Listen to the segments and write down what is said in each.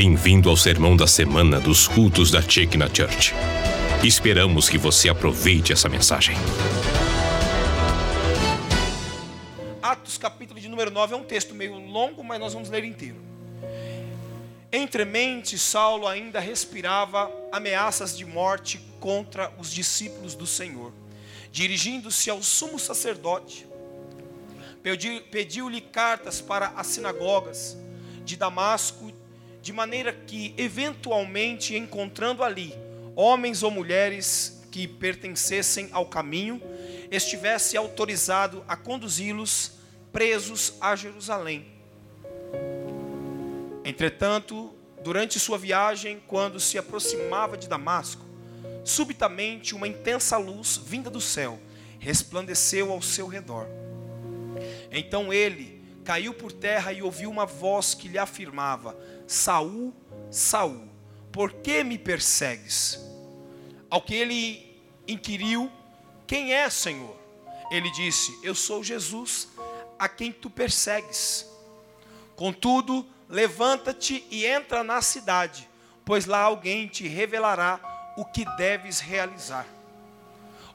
Bem-vindo ao sermão da semana dos cultos da Chekna Church. Esperamos que você aproveite essa mensagem. Atos, capítulo de número 9, é um texto meio longo, mas nós vamos ler inteiro. Entre mente, Saulo ainda respirava ameaças de morte contra os discípulos do Senhor. Dirigindo-se ao sumo sacerdote, pediu-lhe cartas para as sinagogas de Damasco de maneira que, eventualmente, encontrando ali homens ou mulheres que pertencessem ao caminho, estivesse autorizado a conduzi-los presos a Jerusalém. Entretanto, durante sua viagem, quando se aproximava de Damasco, subitamente uma intensa luz vinda do céu resplandeceu ao seu redor. Então ele caiu por terra e ouviu uma voz que lhe afirmava: Saul, Saul, por que me persegues? Ao que ele inquiriu: Quem é, Senhor? Ele disse: Eu sou Jesus, a quem tu persegues. Contudo, levanta-te e entra na cidade, pois lá alguém te revelará o que deves realizar.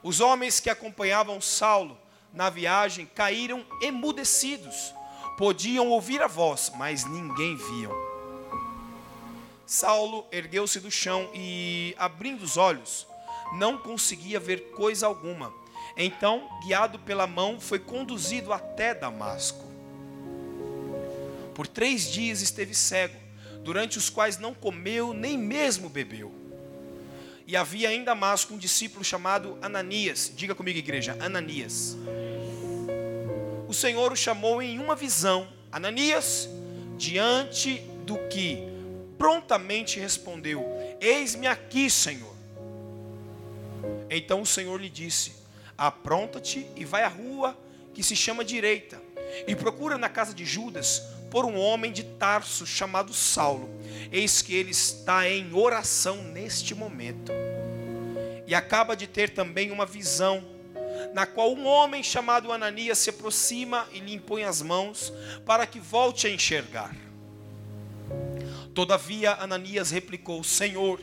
Os homens que acompanhavam Saulo na viagem caíram emudecidos. Podiam ouvir a voz, mas ninguém viam. Saulo ergueu-se do chão e, abrindo os olhos, não conseguia ver coisa alguma. Então, guiado pela mão, foi conduzido até Damasco. Por três dias esteve cego, durante os quais não comeu nem mesmo bebeu. E havia em Damasco um discípulo chamado Ananias. Diga comigo, igreja, Ananias. O Senhor o chamou em uma visão, Ananias, diante do que prontamente respondeu: Eis-me aqui, Senhor. Então o Senhor lhe disse: Apronta-te e vai à rua que se chama direita, e procura na casa de Judas por um homem de Tarso chamado Saulo. Eis que ele está em oração neste momento. E acaba de ter também uma visão, na qual um homem chamado Ananias se aproxima e lhe impõe as mãos para que volte a enxergar. Todavia, Ananias replicou: Senhor,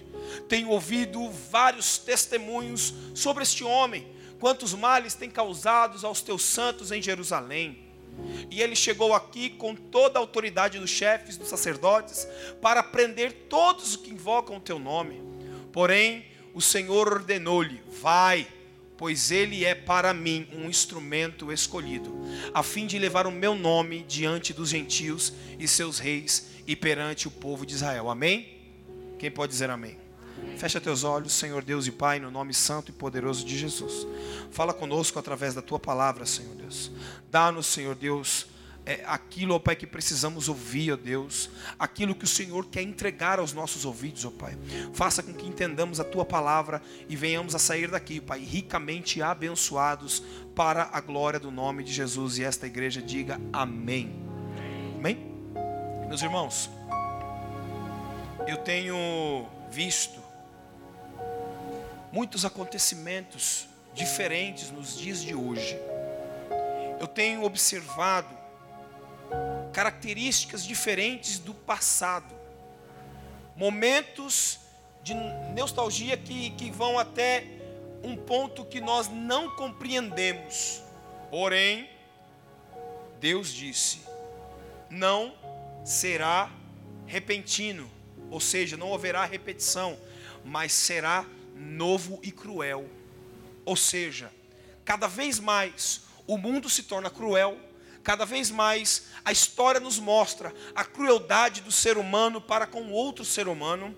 tenho ouvido vários testemunhos sobre este homem, quantos males tem causado aos teus santos em Jerusalém. E ele chegou aqui com toda a autoridade dos chefes, dos sacerdotes, para prender todos os que invocam o teu nome. Porém, o Senhor ordenou-lhe: Vai, pois ele é para mim um instrumento escolhido, a fim de levar o meu nome diante dos gentios e seus reis e perante o povo de Israel. Amém? Quem pode dizer amém? Fecha teus olhos, Senhor Deus e Pai, no nome santo e poderoso de Jesus. Fala conosco através da tua palavra, Senhor Deus. Dá-nos, Senhor Deus, é, aquilo, ó Pai, que precisamos ouvir, ó Deus. Aquilo que o Senhor quer entregar aos nossos ouvidos, ó Pai. Faça com que entendamos a tua palavra e venhamos a sair daqui, Pai, ricamente abençoados para a glória do nome de Jesus. E esta igreja diga amém. Amém? Meus irmãos, eu tenho visto muitos acontecimentos diferentes nos dias de hoje. Eu tenho observado características diferentes do passado, momentos de nostalgia que, que vão até um ponto que nós não compreendemos. Porém, Deus disse: não será repentino, ou seja, não haverá repetição, mas será novo e cruel. Ou seja, cada vez mais o mundo se torna cruel, cada vez mais a história nos mostra a crueldade do ser humano para com outro ser humano.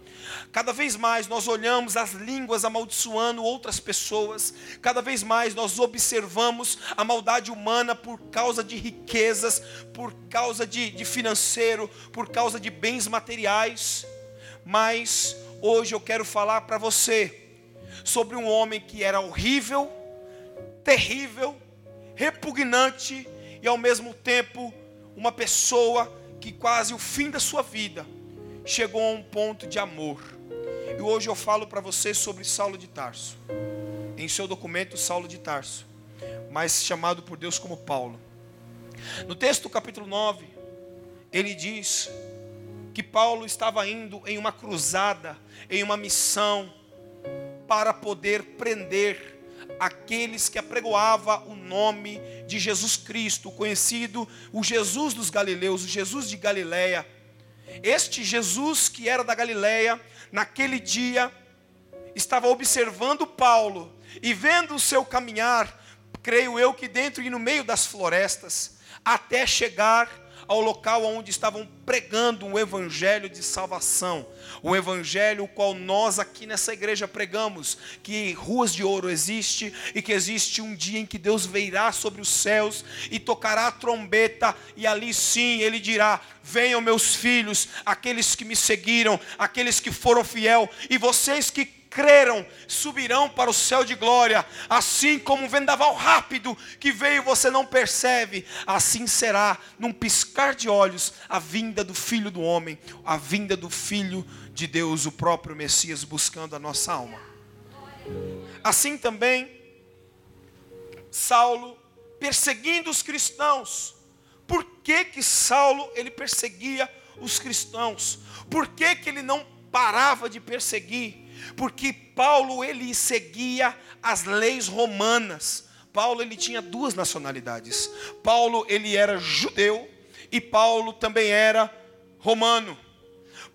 Cada vez mais nós olhamos as línguas amaldiçoando outras pessoas. Cada vez mais nós observamos a maldade humana por causa de riquezas, por causa de, de financeiro, por causa de bens materiais. Mas hoje eu quero falar para você sobre um homem que era horrível, terrível, repugnante e ao mesmo tempo uma pessoa que quase o fim da sua vida chegou a um ponto de amor. E hoje eu falo para você sobre Saulo de Tarso. Em seu documento, Saulo de Tarso, mas chamado por Deus como Paulo. No texto capítulo 9, ele diz que Paulo estava indo em uma cruzada, em uma missão, para poder prender aqueles que apregoava o nome de Jesus Cristo, conhecido o Jesus dos Galileus, o Jesus de Galileia. Este Jesus que era da Galileia, naquele dia, estava observando Paulo e vendo o seu caminhar, creio eu que dentro e no meio das florestas, até chegar ao local onde estavam pregando um evangelho de salvação, o evangelho o qual nós aqui nessa igreja pregamos, que ruas de ouro existe e que existe um dia em que Deus virá sobre os céus e tocará a trombeta e ali sim ele dirá: "Venham meus filhos, aqueles que me seguiram, aqueles que foram fiel, e vocês que creram subirão para o céu de glória, assim como um vendaval rápido que veio você não percebe, assim será num piscar de olhos a vinda do Filho do homem, a vinda do Filho de Deus, o próprio Messias buscando a nossa alma. Assim também Saulo perseguindo os cristãos. Por que que Saulo ele perseguia os cristãos? Por que que ele não parava de perseguir? Porque Paulo ele seguia as leis romanas. Paulo ele tinha duas nacionalidades. Paulo ele era judeu e Paulo também era romano.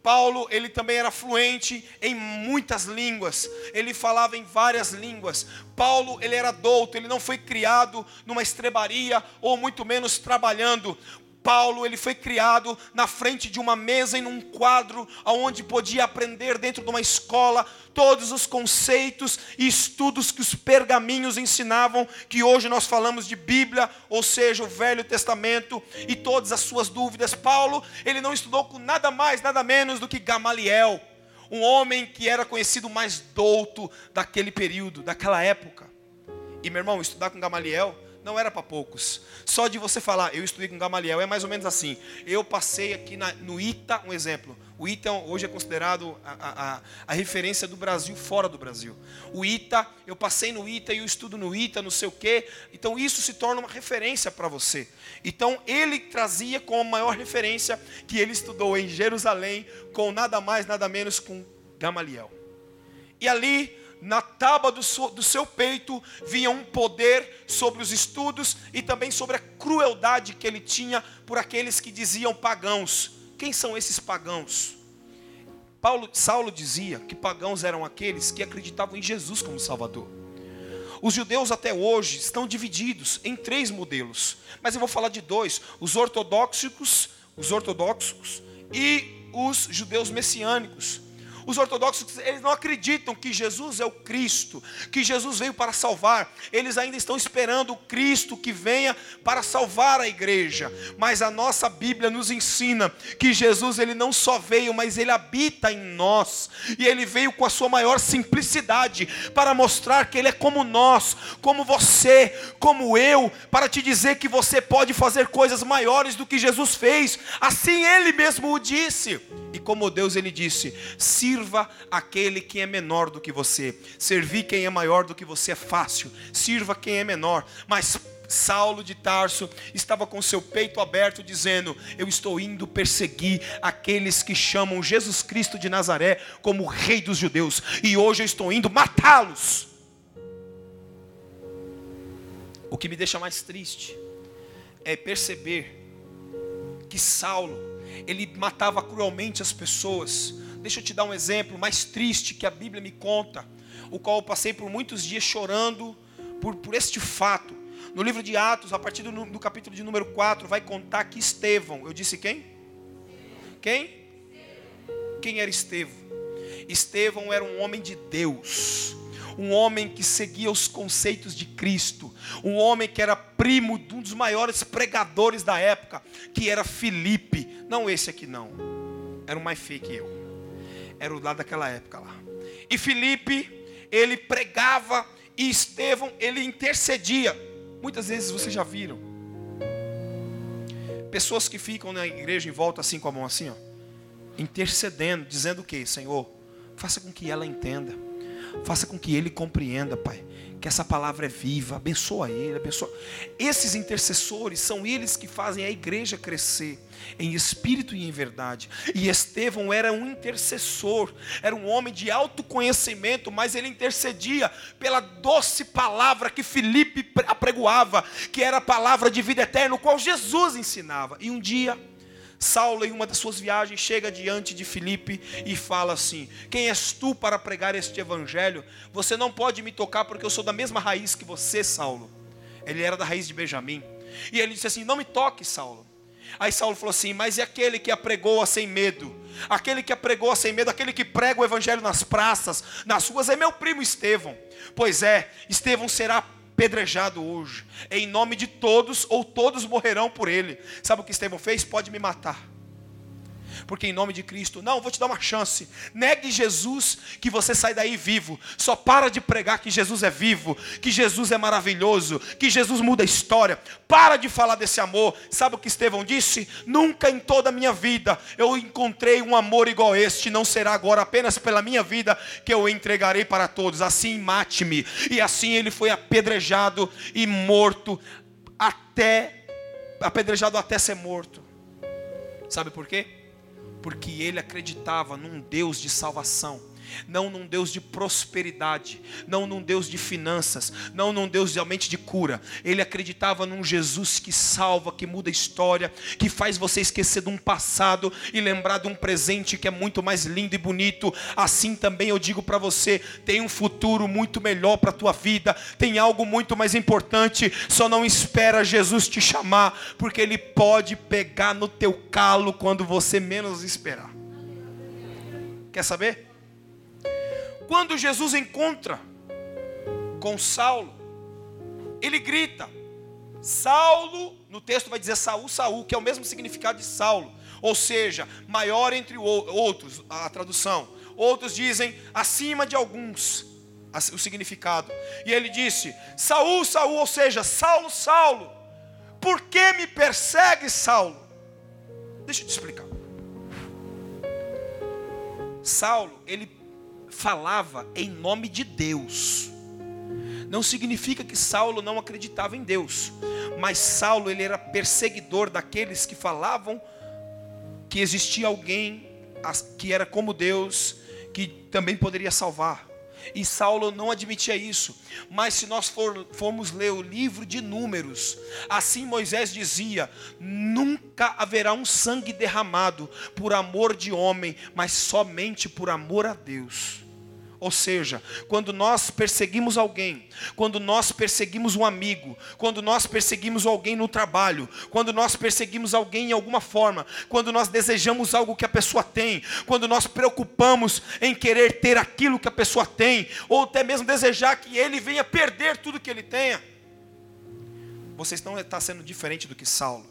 Paulo, ele também era fluente em muitas línguas. Ele falava em várias línguas. Paulo, ele era douto, ele não foi criado numa estrebaria ou muito menos trabalhando. Paulo ele foi criado na frente de uma mesa em um quadro onde podia aprender dentro de uma escola todos os conceitos e estudos que os pergaminhos ensinavam, que hoje nós falamos de Bíblia, ou seja, o Velho Testamento e todas as suas dúvidas. Paulo, ele não estudou com nada mais, nada menos do que Gamaliel, um homem que era conhecido mais douto daquele período, daquela época. E meu irmão, estudar com Gamaliel não era para poucos. Só de você falar, eu estudei com Gamaliel, é mais ou menos assim. Eu passei aqui na, no ITA, um exemplo. O ITA hoje é considerado a, a, a, referência do Brasil fora do Brasil. O ITA, eu passei no ITA e eu estudo no ITA, não sei o quê. Então isso se torna uma referência para você. Então ele trazia como maior referência que ele estudou em Jerusalém com nada mais, nada menos com Gamaliel. E ali na tábua do seu, do seu peito vinha um poder sobre os estudos e também sobre a crueldade que ele tinha por aqueles que diziam pagãos. Quem são esses pagãos? Paulo, Saulo dizia que pagãos eram aqueles que acreditavam em Jesus como Salvador. Os judeus até hoje estão divididos em três modelos, mas eu vou falar de dois: os ortodoxos, os ortodoxos e os judeus messiânicos. Os ortodoxos, eles não acreditam que Jesus é o Cristo, que Jesus veio para salvar. Eles ainda estão esperando o Cristo que venha para salvar a igreja. Mas a nossa Bíblia nos ensina que Jesus ele não só veio, mas ele habita em nós. E ele veio com a sua maior simplicidade para mostrar que ele é como nós, como você, como eu, para te dizer que você pode fazer coisas maiores do que Jesus fez. Assim ele mesmo o disse. E como Deus ele disse: sirva aquele que é menor do que você, servir quem é maior do que você é fácil, sirva quem é menor. Mas Saulo de Tarso estava com seu peito aberto, dizendo: Eu estou indo perseguir aqueles que chamam Jesus Cristo de Nazaré como Rei dos Judeus, e hoje eu estou indo matá-los. O que me deixa mais triste é perceber que Saulo ele matava cruelmente as pessoas. Deixa eu te dar um exemplo mais triste que a Bíblia me conta, o qual eu passei por muitos dias chorando por, por este fato. No livro de Atos, a partir do, do capítulo de número 4, vai contar que Estevão, eu disse quem? Quem? Quem era Estevão? Estevão era um homem de Deus um homem que seguia os conceitos de Cristo, um homem que era primo de um dos maiores pregadores da época, que era Filipe, não esse aqui não, era um mais feio que eu, era o lá daquela época lá. E Filipe, ele pregava e Estevão, ele intercedia. Muitas vezes vocês já viram pessoas que ficam na igreja em volta assim com a mão assim, ó, intercedendo, dizendo o que, Senhor, faça com que ela entenda Faça com que ele compreenda, Pai, que essa palavra é viva, abençoa ele, abençoa. Esses intercessores são eles que fazem a igreja crescer em espírito e em verdade. E Estevão era um intercessor, era um homem de autoconhecimento, mas ele intercedia pela doce palavra que Filipe apregoava, que era a palavra de vida eterna, o qual Jesus ensinava. E um dia, Saulo, em uma das suas viagens, chega diante de Filipe e fala assim: Quem és tu para pregar este evangelho? Você não pode me tocar porque eu sou da mesma raiz que você, Saulo. Ele era da raiz de Benjamim. E ele disse assim: Não me toque, Saulo. Aí Saulo falou assim: Mas e aquele que apregoa sem medo? Aquele que apregoa sem medo, aquele que prega o evangelho nas praças, nas ruas, é meu primo Estevão. Pois é, Estevão será apedrejado hoje, em nome de todos, ou todos morrerão por ele. Sabe o que Estevão fez? Pode me matar porque em nome de Cristo, não, vou te dar uma chance. Negue Jesus, que você sai daí vivo. Só para de pregar que Jesus é vivo, que Jesus é maravilhoso, que Jesus muda a história. Para de falar desse amor. Sabe o que Estevão disse? Nunca em toda a minha vida eu encontrei um amor igual este. Não será agora apenas pela minha vida que eu entregarei para todos. Assim mate-me. E assim ele foi apedrejado e morto até apedrejado até ser morto. Sabe por quê? Porque ele acreditava num Deus de salvação não num Deus de prosperidade, não num Deus de finanças, não num Deus realmente de cura. Ele acreditava num Jesus que salva, que muda a história, que faz você esquecer de um passado e lembrar de um presente que é muito mais lindo e bonito. Assim também eu digo para você, tem um futuro muito melhor para a tua vida, tem algo muito mais importante, só não espera Jesus te chamar, porque ele pode pegar no teu calo quando você menos esperar. Quer saber? Quando Jesus encontra com Saulo, ele grita: Saulo, no texto vai dizer Saul, Saul, que é o mesmo significado de Saulo, ou seja, maior entre outros, a tradução. Outros dizem acima de alguns, o significado. E ele disse: Saul, Saul, ou seja, Saulo, Saulo, por que me persegue, Saulo? Deixa eu te explicar. Saulo, ele falava em nome de Deus. Não significa que Saulo não acreditava em Deus, mas Saulo ele era perseguidor daqueles que falavam que existia alguém que era como Deus, que também poderia salvar. E Saulo não admitia isso. Mas se nós for, formos ler o livro de Números, assim Moisés dizia: nunca haverá um sangue derramado por amor de homem, mas somente por amor a Deus. Ou seja, quando nós perseguimos alguém, quando nós perseguimos um amigo, quando nós perseguimos alguém no trabalho, quando nós perseguimos alguém em alguma forma, quando nós desejamos algo que a pessoa tem, quando nós preocupamos em querer ter aquilo que a pessoa tem, ou até mesmo desejar que ele venha perder tudo que ele tenha, vocês não está sendo diferente do que Saulo.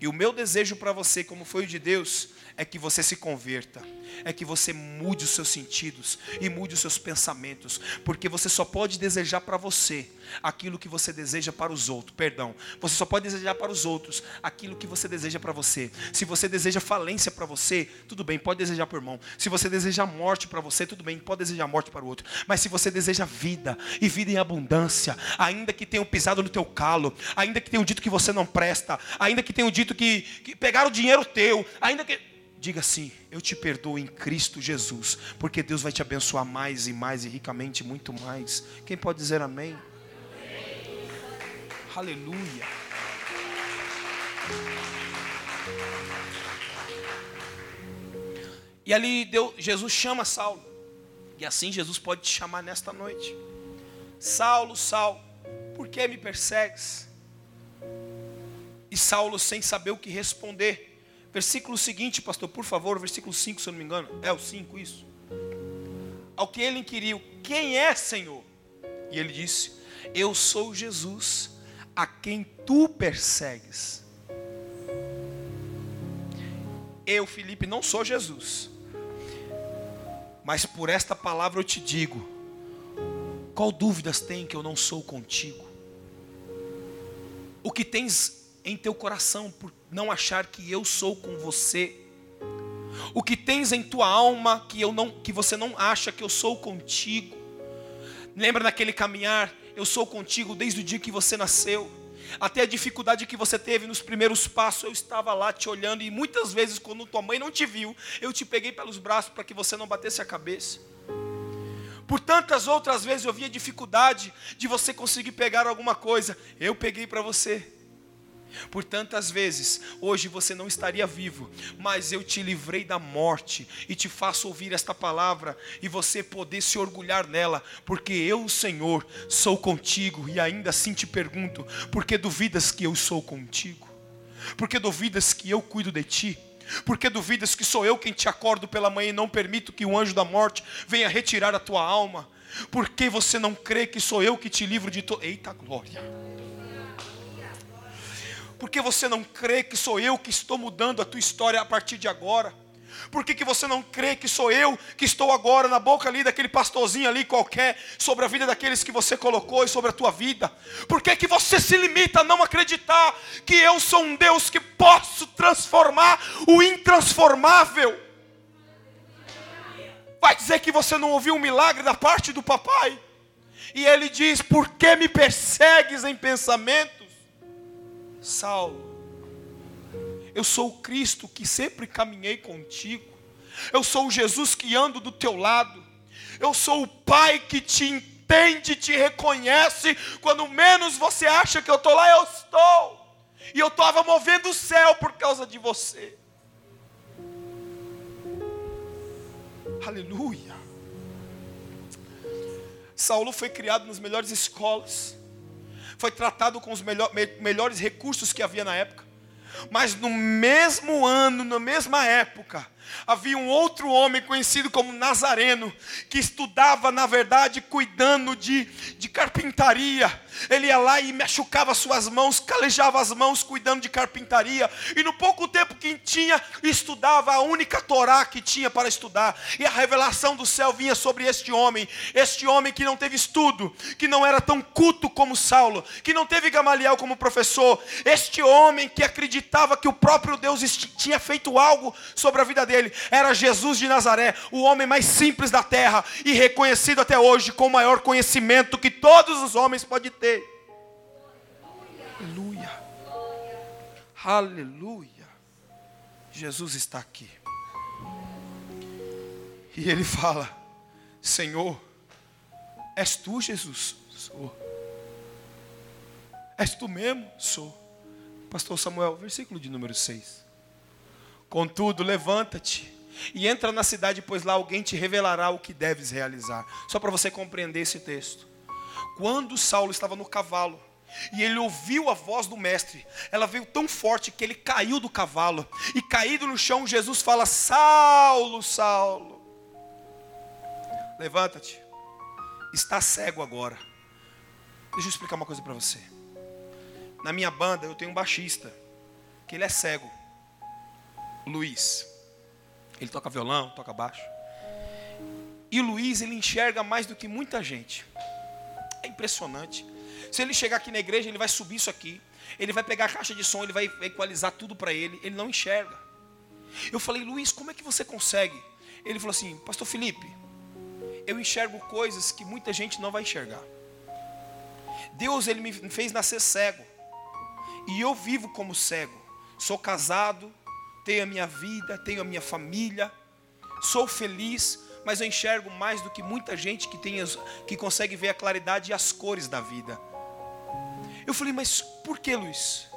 E o meu desejo para você, como foi o de Deus, é que você se converta, é que você mude os seus sentidos e mude os seus pensamentos, porque você só pode desejar para você aquilo que você deseja para os outros. Perdão, você só pode desejar para os outros aquilo que você deseja para você. Se você deseja falência para você, tudo bem, pode desejar para o irmão. Se você deseja morte para você, tudo bem, pode desejar morte para o outro. Mas se você deseja vida e vida em abundância, ainda que tenham pisado no teu calo, ainda que tenham dito que você não presta, ainda que tenham dito que, que pegaram o dinheiro teu, ainda que Diga assim: Eu te perdoo em Cristo Jesus, porque Deus vai te abençoar mais e mais e ricamente, muito mais. Quem pode dizer amém? amém. Aleluia. E ali Deus, Jesus chama Saulo. E assim Jesus pode te chamar nesta noite. Saulo, Saulo, por que me persegues? E Saulo, sem saber o que responder, Versículo seguinte, pastor, por favor, versículo 5, se eu não me engano. É o 5 isso. Ao que ele inquiriu: Quem é, Senhor? E ele disse: Eu sou Jesus, a quem tu persegues. Eu, Felipe, não sou Jesus. Mas por esta palavra eu te digo: qual dúvidas tem que eu não sou contigo? O que tens em teu coração por não achar que eu sou com você. O que tens em tua alma que eu não que você não acha que eu sou contigo. Lembra naquele caminhar? Eu sou contigo desde o dia que você nasceu. Até a dificuldade que você teve nos primeiros passos, eu estava lá te olhando, e muitas vezes, quando tua mãe não te viu, eu te peguei pelos braços para que você não batesse a cabeça. Por tantas outras vezes eu via dificuldade de você conseguir pegar alguma coisa, eu peguei para você. Por tantas vezes, hoje você não estaria vivo, mas eu te livrei da morte e te faço ouvir esta palavra e você poder se orgulhar nela, porque eu, Senhor, sou contigo e ainda assim te pergunto: por que duvidas que eu sou contigo? Por que duvidas que eu cuido de ti? Por que duvidas que sou eu quem te acordo pela manhã e não permito que o anjo da morte venha retirar a tua alma? Por que você não crê que sou eu que te livro de todo. Eita glória! Porque você não crê que sou eu que estou mudando a tua história a partir de agora? Por que, que você não crê que sou eu que estou agora na boca ali daquele pastorzinho ali qualquer sobre a vida daqueles que você colocou e sobre a tua vida? Por que, que você se limita a não acreditar que eu sou um Deus que posso transformar o intransformável? Vai dizer que você não ouviu um milagre da parte do papai? E ele diz: Por que me persegues em pensamento? Saulo, eu sou o Cristo que sempre caminhei contigo, eu sou o Jesus que ando do teu lado, eu sou o Pai que te entende, te reconhece, quando menos você acha que eu estou lá, eu estou, e eu estava movendo o céu por causa de você. Aleluia. Saulo foi criado nas melhores escolas foi tratado com os melhor, melhores recursos que havia na época. Mas no mesmo ano, na mesma época, havia um outro homem conhecido como Nazareno, que estudava, na verdade, cuidando de, de carpintaria. Ele ia lá e machucava suas mãos, calejava as mãos, cuidando de carpintaria. E no pouco tempo que tinha, estudava a única Torá que tinha para estudar. E a revelação do céu vinha sobre este homem. Este homem que não teve estudo, que não era tão culto como Saulo, que não teve Gamaliel como professor. Este homem que acreditava que o próprio Deus tinha feito algo sobre a vida dele dele era Jesus de Nazaré, o homem mais simples da terra e reconhecido até hoje com o maior conhecimento que todos os homens podem ter. Aleluia. Aleluia. Jesus está aqui. E ele fala: Senhor, és tu, Jesus? Sou. És tu mesmo? Sou. Pastor Samuel, versículo de número 6. Contudo, levanta-te e entra na cidade, pois lá alguém te revelará o que deves realizar. Só para você compreender esse texto. Quando Saulo estava no cavalo, e ele ouviu a voz do mestre. Ela veio tão forte que ele caiu do cavalo. E caído no chão, Jesus fala: Saulo, Saulo, levanta-te. Está cego agora. Deixa eu explicar uma coisa para você. Na minha banda eu tenho um baixista, que ele é cego. Luiz. Ele toca violão, toca baixo. E o Luiz, ele enxerga mais do que muita gente. É impressionante. Se ele chegar aqui na igreja, ele vai subir isso aqui. Ele vai pegar a caixa de som, ele vai equalizar tudo para ele. Ele não enxerga. Eu falei, Luiz, como é que você consegue? Ele falou assim, Pastor Felipe, eu enxergo coisas que muita gente não vai enxergar. Deus, ele me fez nascer cego. E eu vivo como cego. Sou casado, tenho a minha vida, tenho a minha família, sou feliz, mas eu enxergo mais do que muita gente que, tem que consegue ver a claridade e as cores da vida. Eu falei, mas por que, Luiz?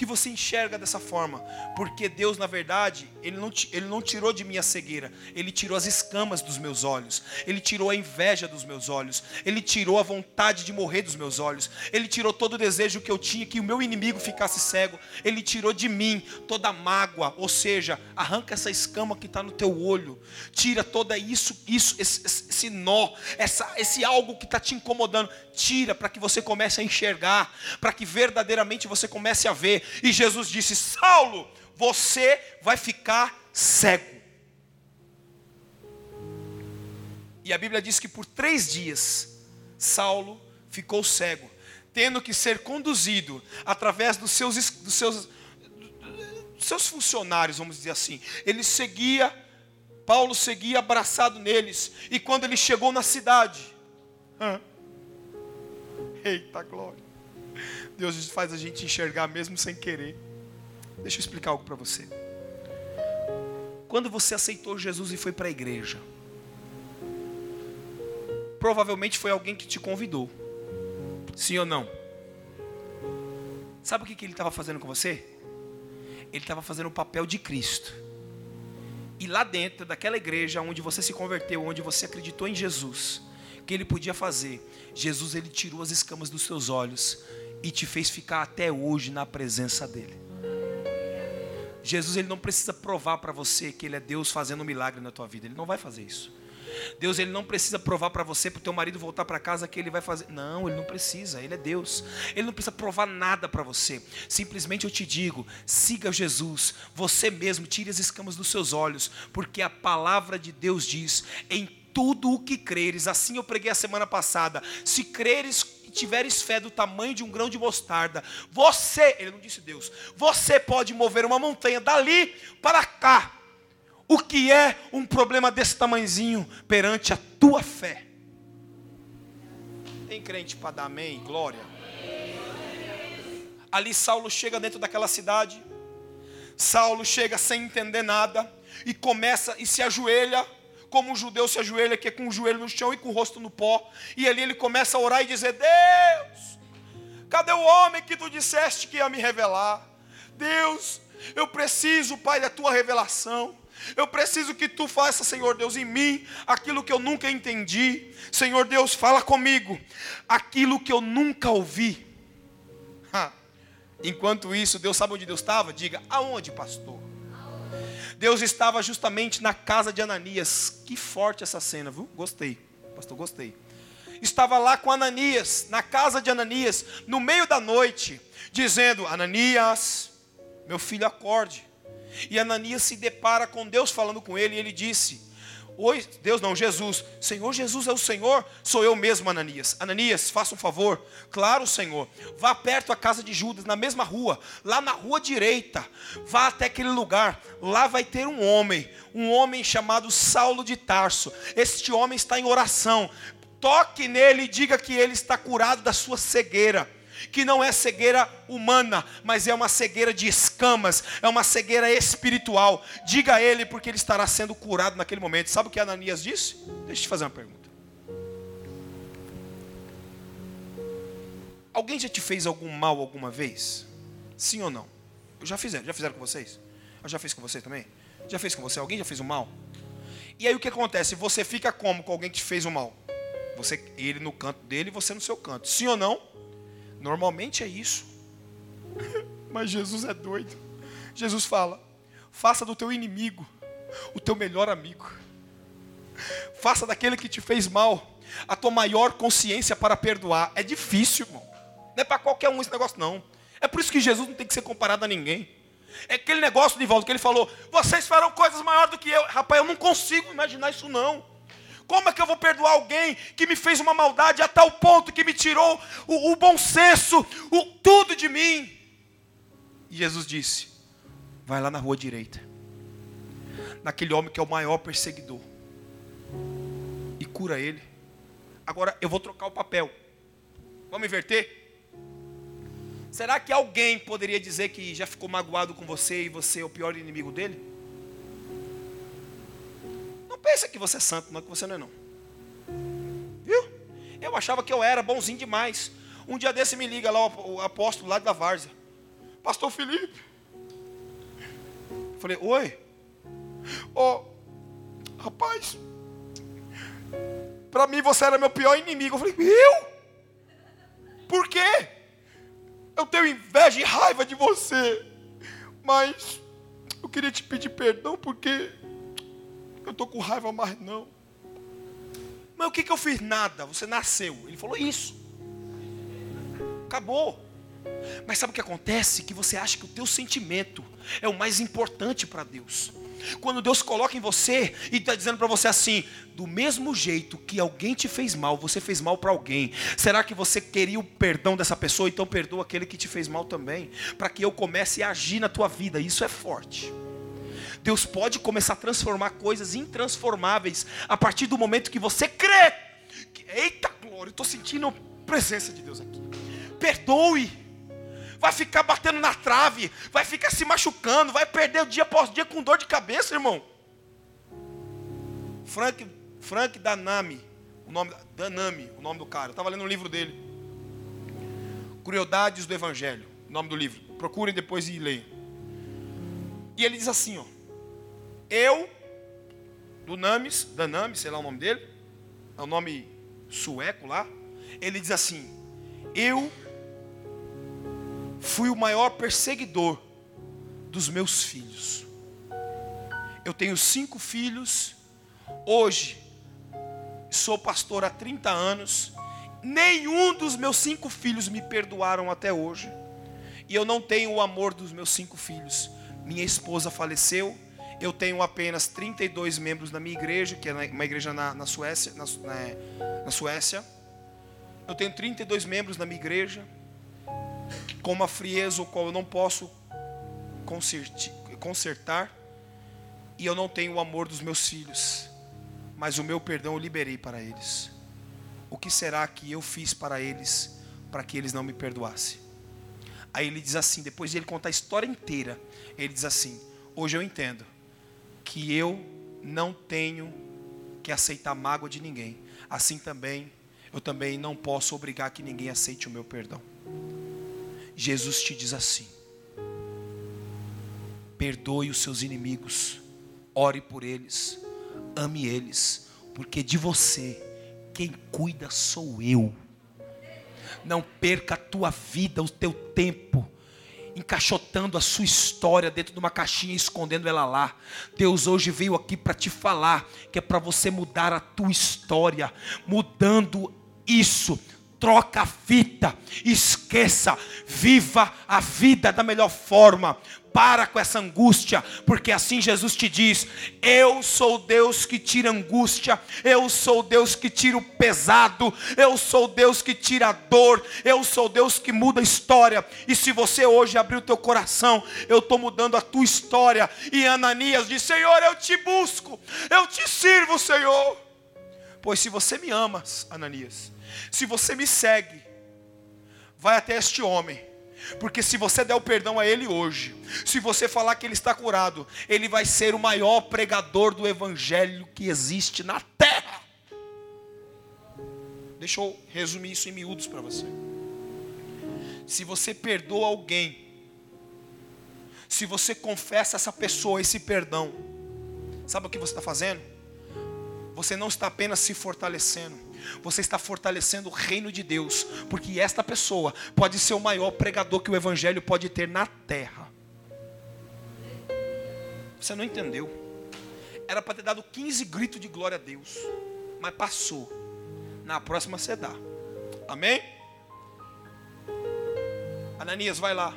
Que você enxerga dessa forma, porque Deus, na verdade, ele não, ele não tirou de mim a cegueira, Ele tirou as escamas dos meus olhos, Ele tirou a inveja dos meus olhos, Ele tirou a vontade de morrer dos meus olhos, Ele tirou todo o desejo que eu tinha que o meu inimigo ficasse cego, Ele tirou de mim toda a mágoa, ou seja, arranca essa escama que está no teu olho, tira toda isso, isso, esse, esse nó, essa, esse algo que está te incomodando, tira para que você comece a enxergar, para que verdadeiramente você comece a ver. E Jesus disse: Saulo, você vai ficar cego. E a Bíblia diz que por três dias Saulo ficou cego, tendo que ser conduzido através dos seus, dos seus, dos seus funcionários, vamos dizer assim. Ele seguia, Paulo seguia abraçado neles, e quando ele chegou na cidade, Eita glória. Deus faz a gente enxergar mesmo sem querer. Deixa eu explicar algo para você. Quando você aceitou Jesus e foi para a igreja, provavelmente foi alguém que te convidou. Sim ou não? Sabe o que, que ele estava fazendo com você? Ele estava fazendo o papel de Cristo. E lá dentro daquela igreja onde você se converteu, onde você acreditou em Jesus, que ele podia fazer? Jesus ele tirou as escamas dos seus olhos e te fez ficar até hoje na presença dele. Jesus ele não precisa provar para você que ele é Deus fazendo um milagre na tua vida. Ele não vai fazer isso. Deus ele não precisa provar para você, para o teu marido voltar para casa que ele vai fazer. Não, ele não precisa. Ele é Deus. Ele não precisa provar nada para você. Simplesmente eu te digo, siga Jesus. Você mesmo tire as escamas dos seus olhos, porque a palavra de Deus diz: em tudo o que creres. Assim eu preguei a semana passada. Se creres tiveres fé do tamanho de um grão de mostarda, você, ele não disse Deus, você pode mover uma montanha dali para cá. O que é um problema desse tamanzinho perante a tua fé? Tem crente para dar amém? Glória. Ali Saulo chega dentro daquela cidade. Saulo chega sem entender nada e começa e se ajoelha como um judeu se ajoelha, que é com o joelho no chão e com o rosto no pó. E ali ele começa a orar e dizer: Deus, cadê o homem que tu disseste que ia me revelar? Deus, eu preciso, Pai, da tua revelação. Eu preciso que tu faça, Senhor Deus, em mim aquilo que eu nunca entendi. Senhor Deus, fala comigo aquilo que eu nunca ouvi. Enquanto isso, Deus sabe onde Deus estava? Diga, aonde, pastor? Deus estava justamente na casa de Ananias. Que forte essa cena, viu? Gostei, pastor, gostei. Estava lá com Ananias, na casa de Ananias, no meio da noite, dizendo: Ananias, meu filho, acorde. E Ananias se depara com Deus falando com ele, e ele disse: Oi, Deus não, Jesus. Senhor, Jesus é o Senhor. Sou eu mesmo, Ananias. Ananias, faça um favor. Claro, Senhor. Vá perto à casa de Judas, na mesma rua, lá na rua direita. Vá até aquele lugar. Lá vai ter um homem, um homem chamado Saulo de Tarso. Este homem está em oração. Toque nele e diga que ele está curado da sua cegueira que não é cegueira humana, mas é uma cegueira de escamas, é uma cegueira espiritual. Diga a ele, porque ele estará sendo curado naquele momento. Sabe o que Ananias disse? Deixa eu te fazer uma pergunta. Alguém já te fez algum mal alguma vez? Sim ou não? Já fizeram? Já fizeram com vocês? Eu já fiz com você também? Já fez com você? Alguém já fez um mal? E aí o que acontece? Você fica como com alguém que te fez um mal? Você, ele no canto dele e você no seu canto. Sim ou não? Normalmente é isso. Mas Jesus é doido. Jesus fala: faça do teu inimigo o teu melhor amigo. Faça daquele que te fez mal a tua maior consciência para perdoar. É difícil, irmão. Não é para qualquer um esse negócio, não. É por isso que Jesus não tem que ser comparado a ninguém. É aquele negócio de volta que ele falou: vocês farão coisas maiores do que eu. Rapaz, eu não consigo imaginar isso, não. Como é que eu vou perdoar alguém que me fez uma maldade a tal ponto que me tirou o, o bom senso, o, tudo de mim? E Jesus disse: Vai lá na rua direita, naquele homem que é o maior perseguidor, e cura ele. Agora eu vou trocar o papel. Vamos inverter? Será que alguém poderia dizer que já ficou magoado com você e você é o pior inimigo dele? Pensa que você é santo, não que você não é não. Viu? Eu achava que eu era bonzinho demais. Um dia desse me liga lá o apóstolo lá da Várzea. Pastor Felipe. falei, oi. Ó, oh, rapaz. Para mim você era meu pior inimigo. Eu falei, eu? Por quê? Eu tenho inveja e raiva de você. Mas eu queria te pedir perdão porque eu estou com raiva mais não. Mas o que, que eu fiz? Nada. Você nasceu. Ele falou isso. Acabou. Mas sabe o que acontece? Que você acha que o teu sentimento é o mais importante para Deus. Quando Deus coloca em você e está dizendo para você assim: do mesmo jeito que alguém te fez mal, você fez mal para alguém. Será que você queria o perdão dessa pessoa? Então perdoa aquele que te fez mal também, para que eu comece a agir na tua vida. Isso é forte. Deus pode começar a transformar coisas intransformáveis a partir do momento que você crê. Eita glória, eu estou sentindo presença de Deus aqui. Perdoe. Vai ficar batendo na trave, vai ficar se machucando, vai perder o dia após dia com dor de cabeça, irmão. Frank, Frank Danami, o nome Danami, o nome do cara. Eu estava lendo um livro dele. Crueldades do Evangelho, o nome do livro. Procurem depois e leiam. E ele diz assim, ó: Eu do Names, Danami, sei lá o nome dele, é o nome sueco lá. Ele diz assim: Eu fui o maior perseguidor dos meus filhos. Eu tenho cinco filhos. Hoje, sou pastor há 30 anos. Nenhum dos meus cinco filhos me perdoaram até hoje. E eu não tenho o amor dos meus cinco filhos. Minha esposa faleceu eu tenho apenas 32 membros na minha igreja, que é uma igreja na, na Suécia, na, na, Suécia. Eu tenho 32 membros na minha igreja, com uma frieza o qual eu não posso consertar, e eu não tenho o amor dos meus filhos, mas o meu perdão eu liberei para eles. O que será que eu fiz para eles, para que eles não me perdoassem? Aí ele diz assim, depois de ele contar a história inteira, ele diz assim: Hoje eu entendo que eu não tenho que aceitar mágoa de ninguém. Assim também, eu também não posso obrigar que ninguém aceite o meu perdão. Jesus te diz assim: perdoe os seus inimigos, ore por eles, ame eles, porque de você quem cuida sou eu. Não perca a tua vida, o teu tempo encaixotando a sua história dentro de uma caixinha, escondendo ela lá. Deus hoje veio aqui para te falar que é para você mudar a tua história, mudando isso troca a fita, esqueça, viva a vida da melhor forma. Para com essa angústia, porque assim Jesus te diz: Eu sou Deus que tira angústia, eu sou Deus que tira o pesado, eu sou Deus que tira a dor, eu sou Deus que muda a história. E se você hoje abrir o teu coração, eu estou mudando a tua história. E Ananias diz: Senhor, eu te busco, eu te sirvo, Senhor. Pois se você me amas, Ananias, se você me segue, vai até este homem. Porque se você der o perdão a ele hoje, se você falar que ele está curado, ele vai ser o maior pregador do evangelho que existe na terra. Deixa eu resumir isso em miúdos para você. Se você perdoa alguém, se você confessa essa pessoa esse perdão, sabe o que você está fazendo? Você não está apenas se fortalecendo, você está fortalecendo o reino de Deus, porque esta pessoa pode ser o maior pregador que o Evangelho pode ter na terra. Você não entendeu? Era para ter dado 15 gritos de glória a Deus, mas passou. Na próxima você dá. Amém? Ananias, vai lá.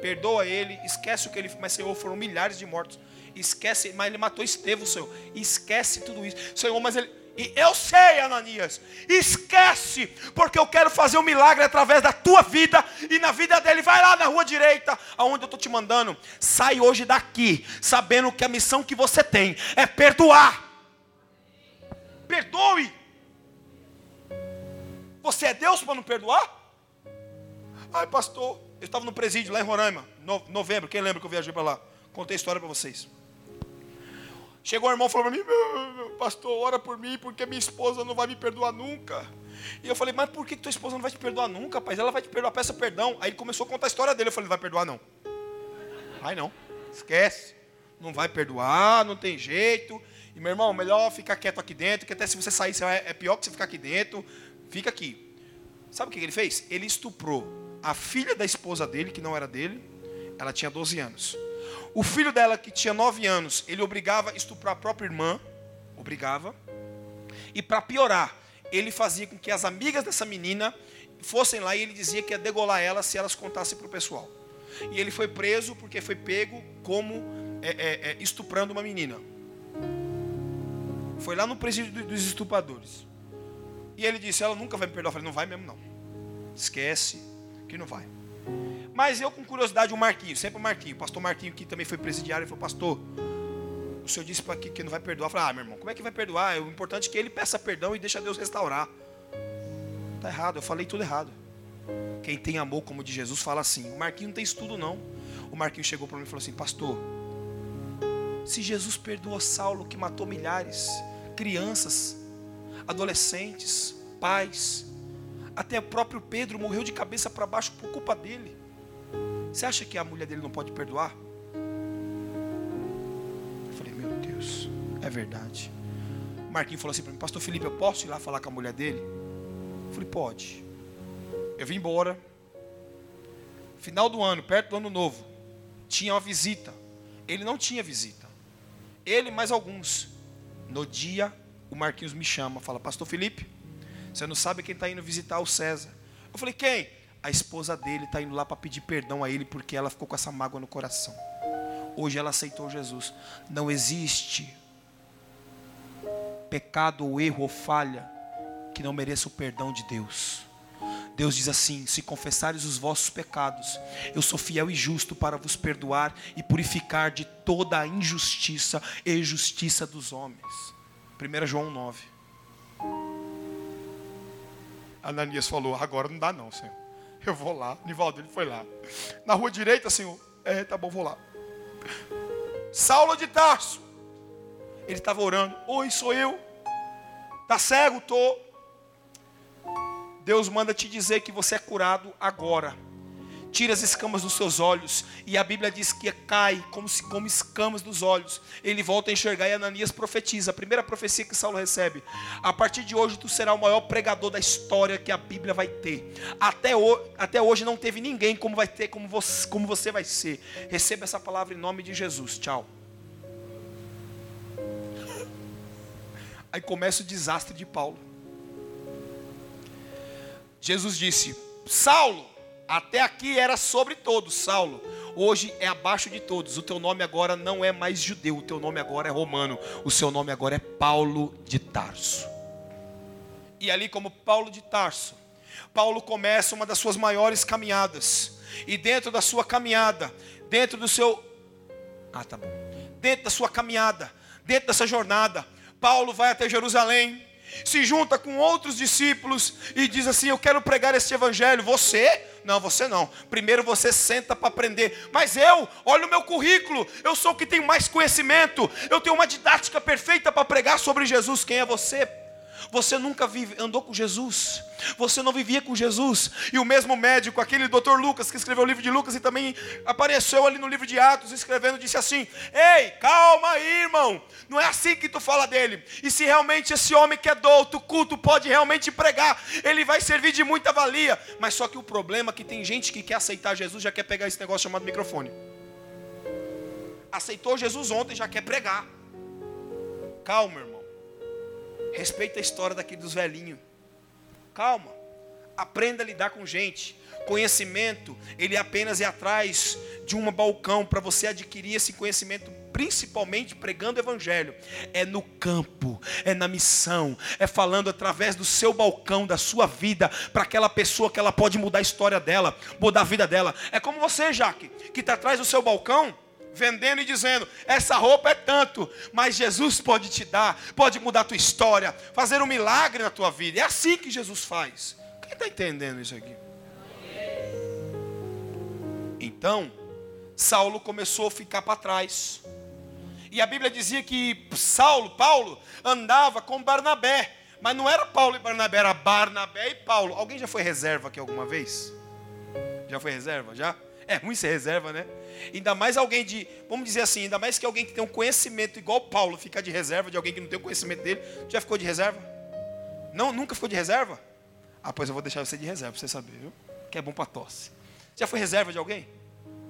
Perdoa ele, esquece o que ele Mas, Senhor, foram milhares de mortos. Esquece, mas ele matou Estevão, Senhor. Esquece tudo isso. Senhor, mas ele e eu sei, Ananias, esquece, porque eu quero fazer um milagre através da tua vida e na vida dele. Vai lá na rua direita, aonde eu estou te mandando. Sai hoje daqui, sabendo que a missão que você tem é perdoar. Perdoe. Você é Deus para não perdoar? Ai, pastor, eu estava no presídio lá em Roraima, no, novembro. Quem lembra que eu viajei para lá? Contei a história para vocês. Chegou o irmão e falou para mim, pastor, ora por mim, porque minha esposa não vai me perdoar nunca. E eu falei, mas por que tua esposa não vai te perdoar nunca, rapaz? Ela vai te perdoar, peça perdão. Aí ele começou a contar a história dele. Eu falei, vai perdoar não. Vai não, esquece. Não vai perdoar, não tem jeito. E meu irmão, melhor ficar quieto aqui dentro, que até se você sair, é pior que você ficar aqui dentro. Fica aqui. Sabe o que ele fez? Ele estuprou a filha da esposa dele, que não era dele. Ela tinha 12 anos. O filho dela, que tinha nove anos, ele obrigava a estuprar a própria irmã, obrigava. E para piorar, ele fazia com que as amigas dessa menina fossem lá e ele dizia que ia degolar ela se elas contassem para o pessoal. E ele foi preso porque foi pego como é, é, é, estuprando uma menina. Foi lá no presídio dos estupradores. E ele disse: Ela nunca vai me perdoar. Eu falei: Não vai mesmo, não. Esquece que não vai. Mas eu, com curiosidade, o Marquinho, sempre o Marquinho, o pastor Marquinho, que também foi presidiário, ele falou, pastor, o senhor disse para que, que não vai perdoar. Eu falei, ah, meu irmão, como é que vai perdoar? O importante é que ele peça perdão e deixa Deus restaurar. Tá errado, eu falei tudo errado. Quem tem amor como de Jesus fala assim. O Marquinho não tem estudo não. O Marquinho chegou para mim e falou assim: "Pastor, se Jesus perdoou Saulo que matou milhares, crianças, adolescentes, pais, até o próprio Pedro morreu de cabeça para baixo por culpa dele. Você acha que a mulher dele não pode perdoar?" Eu falei: "Meu Deus, é verdade." O Marquinho falou assim para mim: "Pastor Felipe, eu posso ir lá falar com a mulher dele?" Eu falei: "Pode." Eu vim embora. Final do ano, perto do ano novo, tinha uma visita. Ele não tinha visita. Ele mais alguns. No dia, o Marquinhos me chama, fala: Pastor Felipe, você não sabe quem está indo visitar o César? Eu falei: Quem? A esposa dele está indo lá para pedir perdão a ele porque ela ficou com essa mágoa no coração. Hoje ela aceitou Jesus. Não existe pecado ou erro ou falha que não mereça o perdão de Deus. Deus diz assim: Se confessares os vossos pecados, eu sou fiel e justo para vos perdoar e purificar de toda a injustiça e justiça dos homens. 1 João 9. Ananias falou: Agora não dá, não, Senhor. Eu vou lá. Nivaldo, ele foi lá. Na rua direita, Senhor. É, tá bom, vou lá. Saulo de Tarso. Ele estava orando. Oi, sou eu. Tá cego? Tô. Deus manda te dizer que você é curado agora. Tira as escamas dos seus olhos. E a Bíblia diz que cai como, se, como escamas dos olhos. Ele volta a enxergar e Ananias profetiza. A primeira profecia que Saulo recebe. A partir de hoje tu serás o maior pregador da história que a Bíblia vai ter. Até, o, até hoje não teve ninguém como vai ter, como você, como você vai ser. Receba essa palavra em nome de Jesus. Tchau. Aí começa o desastre de Paulo. Jesus disse: Saulo, até aqui era sobre todos, Saulo. Hoje é abaixo de todos. O teu nome agora não é mais judeu, o teu nome agora é romano. O seu nome agora é Paulo de Tarso. E ali, como Paulo de Tarso, Paulo começa uma das suas maiores caminhadas. E dentro da sua caminhada, dentro do seu. Ah, tá bom. Dentro da sua caminhada, dentro dessa jornada, Paulo vai até Jerusalém se junta com outros discípulos e diz assim: Eu quero pregar este evangelho. Você? Não, você não. Primeiro você senta para aprender. Mas eu, olha o meu currículo. Eu sou o que tem mais conhecimento. Eu tenho uma didática perfeita para pregar sobre Jesus. Quem é você? Você nunca vive, andou com Jesus. Você não vivia com Jesus. E o mesmo médico, aquele doutor Lucas, que escreveu o livro de Lucas e também apareceu ali no livro de Atos, escrevendo, disse assim: Ei, calma aí, irmão. Não é assim que tu fala dele. E se realmente esse homem que é douto, culto, pode realmente pregar, ele vai servir de muita valia. Mas só que o problema é que tem gente que quer aceitar Jesus, já quer pegar esse negócio chamado microfone. Aceitou Jesus ontem, já quer pregar. Calma, irmão. Respeita a história daqui dos velhinhos. Calma. Aprenda a lidar com gente. Conhecimento, ele apenas é atrás de um balcão para você adquirir esse conhecimento, principalmente pregando o evangelho. É no campo, é na missão, é falando através do seu balcão, da sua vida, para aquela pessoa que ela pode mudar a história dela, mudar a vida dela. É como você, Jaque, que está atrás do seu balcão vendendo e dizendo: essa roupa é tanto, mas Jesus pode te dar, pode mudar a tua história, fazer um milagre na tua vida. É assim que Jesus faz. Quem está entendendo isso aqui? Então, Saulo começou a ficar para trás. E a Bíblia dizia que Saulo, Paulo, andava com Barnabé. Mas não era Paulo e Barnabé, era Barnabé e Paulo. Alguém já foi reserva aqui alguma vez? Já foi reserva? Já? É ruim ser reserva, né? Ainda mais alguém de, vamos dizer assim, ainda mais que alguém que tem um conhecimento igual Paulo ficar de reserva de alguém que não tem o conhecimento dele. Já ficou de reserva? Não, nunca ficou de reserva? Ah, pois eu vou deixar você de reserva para você saber, viu? Que é bom para tosse. Já foi reserva de alguém?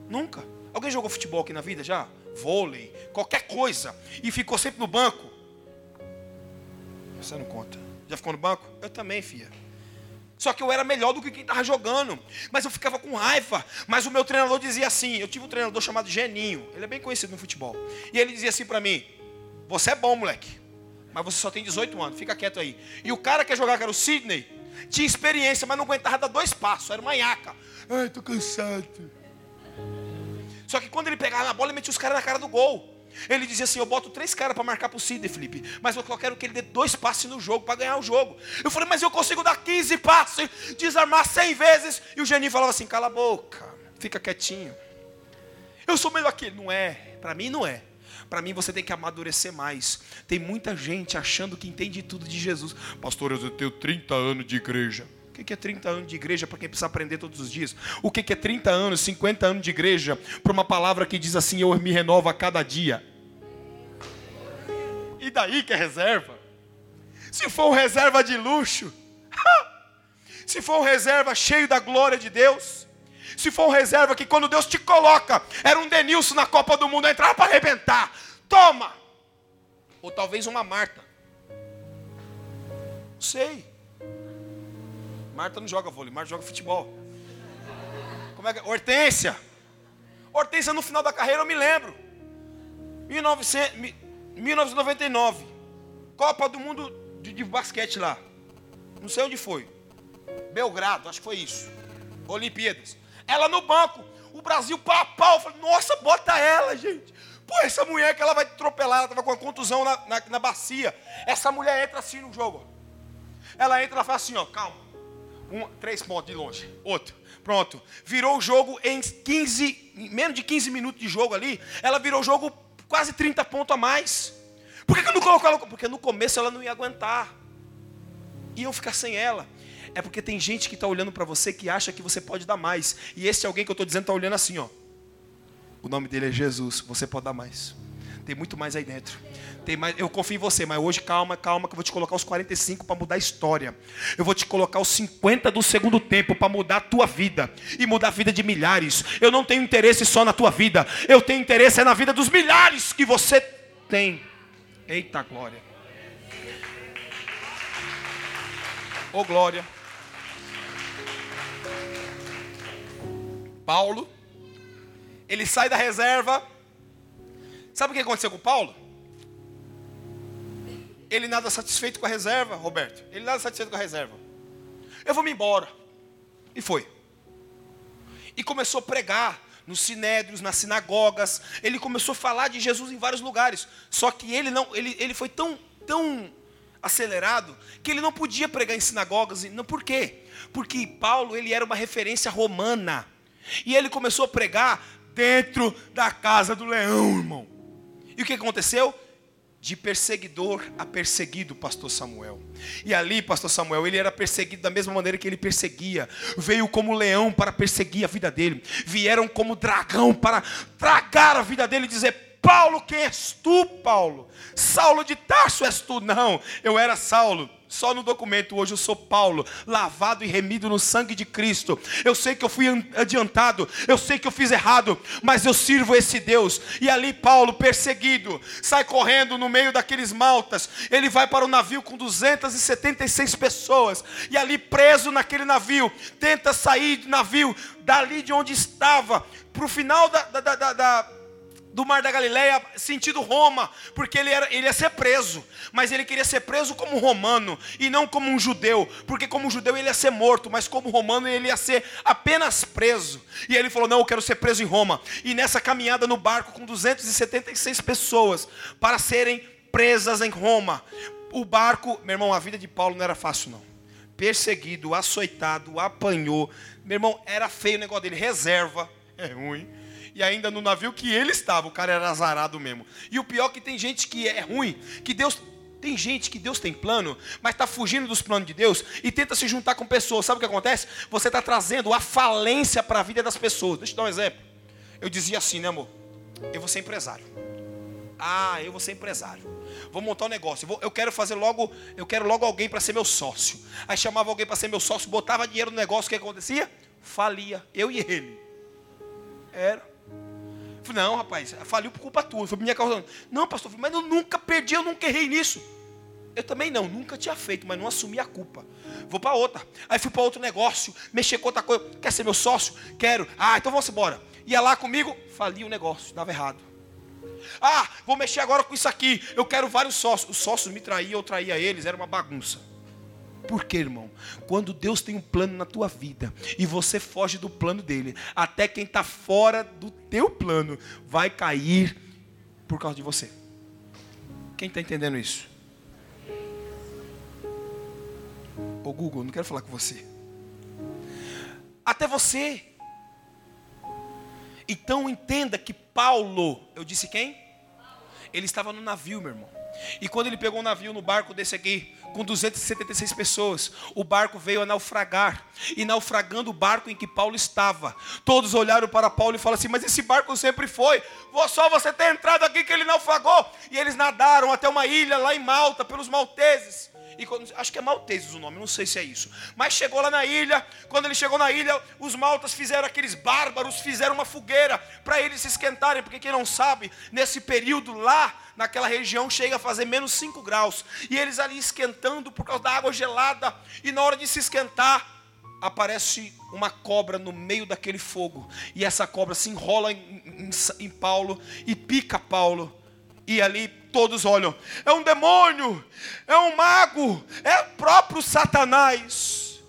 Nunca. Alguém jogou futebol aqui na vida já? Vôlei, qualquer coisa. E ficou sempre no banco? Você não conta. Já ficou no banco? Eu também, filha. Só que eu era melhor do que quem estava jogando. Mas eu ficava com raiva. Mas o meu treinador dizia assim: eu tive um treinador chamado Geninho. Ele é bem conhecido no futebol. E ele dizia assim para mim: Você é bom, moleque. Mas você só tem 18 anos, fica quieto aí. E o cara que ia jogar, que era o Sidney, tinha experiência, mas não aguentava dar dois passos. Era uma iaca. Ai, tô cansado. Só que quando ele pegava na bola, ele metia os caras na cara do gol. Ele dizia assim: Eu boto três caras para marcar para o Sidney, Felipe, mas eu quero que ele dê dois passes no jogo para ganhar o jogo. Eu falei: Mas eu consigo dar 15 passes, desarmar 100 vezes. E o Geninho falava assim: Cala a boca, fica quietinho. Eu sou melhor que ele. Não é, para mim não é. Para mim você tem que amadurecer mais. Tem muita gente achando que entende tudo de Jesus. Pastor, eu tenho 30 anos de igreja. O que é 30 anos de igreja para quem precisa aprender todos os dias? O que é 30 anos, 50 anos de igreja para uma palavra que diz assim: Eu me renovo a cada dia? E daí que é reserva? Se for um reserva de luxo, se for um reserva cheio da glória de Deus, se for um reserva que quando Deus te coloca, era um Denilson na Copa do Mundo, entrar para arrebentar, toma! Ou talvez uma Marta. Não sei. Marta não joga vôlei, Marta joga futebol. Como é que é? Hortência. Hortência no final da carreira eu me lembro. 1900, 1999. Copa do Mundo de, de basquete lá. Não sei onde foi. Belgrado, acho que foi isso. Olimpíadas. Ela no banco. O Brasil pau a pau. Eu falei, nossa, bota ela, gente. Pô, essa mulher que ela vai atropelar, ela estava com uma contusão na, na, na, bacia. Essa mulher entra assim no jogo. Ela entra e fala assim, ó, calma. Um, três pontos de longe. Outro. Pronto. Virou o jogo em 15, menos de 15 minutos de jogo ali. Ela virou o jogo quase 30 pontos a mais. Por que, que eu não colocou ela? Porque no começo ela não ia aguentar. E eu ficar sem ela. É porque tem gente que está olhando para você que acha que você pode dar mais. E esse alguém que eu estou dizendo está olhando assim, ó. O nome dele é Jesus. Você pode dar mais. Tem muito mais aí dentro. Tem mais, eu confio em você, mas hoje calma, calma, que eu vou te colocar os 45 para mudar a história. Eu vou te colocar os 50 do segundo tempo para mudar a tua vida e mudar a vida de milhares. Eu não tenho interesse só na tua vida, eu tenho interesse é na vida dos milhares que você tem. Eita glória. Ô oh, glória. Paulo, ele sai da reserva. Sabe o que aconteceu com Paulo? Ele nada satisfeito com a reserva, Roberto. Ele nada satisfeito com a reserva. Eu vou me embora. E foi. E começou a pregar nos sinédrios, nas sinagogas. Ele começou a falar de Jesus em vários lugares. Só que ele não, ele, ele foi tão, tão acelerado que ele não podia pregar em sinagogas. Não, por quê? Porque Paulo ele era uma referência romana. E ele começou a pregar dentro da casa do leão, irmão. E o que aconteceu? de perseguidor a perseguido, pastor Samuel. E ali, pastor Samuel, ele era perseguido da mesma maneira que ele perseguia. Veio como leão para perseguir a vida dele. Vieram como dragão para tragar a vida dele e dizer: Paulo, quem és tu, Paulo? Saulo de Tarso és tu? Não, eu era Saulo só no documento hoje eu sou Paulo, lavado e remido no sangue de Cristo. Eu sei que eu fui adiantado, eu sei que eu fiz errado, mas eu sirvo esse Deus. E ali Paulo, perseguido, sai correndo no meio daqueles maltas. Ele vai para o navio com 276 pessoas, e ali preso naquele navio, tenta sair do navio, dali de onde estava, para o final da, da, da, da do Mar da Galileia, sentido Roma, porque ele, era, ele ia ser preso, mas ele queria ser preso como romano e não como um judeu, porque como judeu ele ia ser morto, mas como romano ele ia ser apenas preso. E ele falou: Não, eu quero ser preso em Roma. E nessa caminhada no barco com 276 pessoas para serem presas em Roma, o barco, meu irmão, a vida de Paulo não era fácil, não. Perseguido, açoitado, apanhou, meu irmão, era feio o negócio dele, reserva, é ruim e ainda no navio que ele estava, o cara era azarado mesmo. E o pior é que tem gente que é ruim, que Deus tem gente que Deus tem plano, mas está fugindo dos planos de Deus e tenta se juntar com pessoas. Sabe o que acontece? Você está trazendo a falência para a vida das pessoas. Deixa eu dar um exemplo. Eu dizia assim, né, amor? Eu vou ser empresário. Ah, eu vou ser empresário. Vou montar um negócio. Eu, vou, eu quero fazer logo, eu quero logo alguém para ser meu sócio. Aí chamava alguém para ser meu sócio, botava dinheiro no negócio, o que acontecia? Falia. Eu e ele. Era. Falei, não, rapaz, faliu por culpa tua, foi minha causa. Não, pastor, mas eu nunca perdi, eu nunca errei nisso. Eu também não, nunca tinha feito, mas não assumi a culpa. Vou para outra. Aí fui para outro negócio, mexer com outra coisa. Quer ser meu sócio? Quero. Ah, então vamos embora. Ia lá comigo, falia o negócio, dava errado. Ah, vou mexer agora com isso aqui. Eu quero vários sócios. Os sócios me traíam, eu traía eles, era uma bagunça. Por quê, irmão? Quando Deus tem um plano na tua vida e você foge do plano dele, até quem está fora do teu plano vai cair por causa de você. Quem está entendendo isso? Ô Google, não quero falar com você. Até você. Então entenda que Paulo, eu disse quem? Ele estava no navio, meu irmão. E quando ele pegou um navio no barco desse aqui, com 276 pessoas, o barco veio a naufragar. E naufragando o barco em que Paulo estava, todos olharam para Paulo e falaram assim: Mas esse barco sempre foi, só você ter entrado aqui que ele naufragou. E eles nadaram até uma ilha lá em Malta, pelos malteses. E quando, acho que é Malteses o nome, não sei se é isso. Mas chegou lá na ilha, quando ele chegou na ilha, os maltas fizeram aqueles bárbaros, fizeram uma fogueira para eles se esquentarem, porque quem não sabe, nesse período lá, naquela região, chega a fazer menos 5 graus. E eles ali esquentando por causa da água gelada, e na hora de se esquentar, aparece uma cobra no meio daquele fogo. E essa cobra se enrola em, em, em Paulo e pica Paulo. E ali todos olham: é um demônio, é um mago, é o próprio Satanás.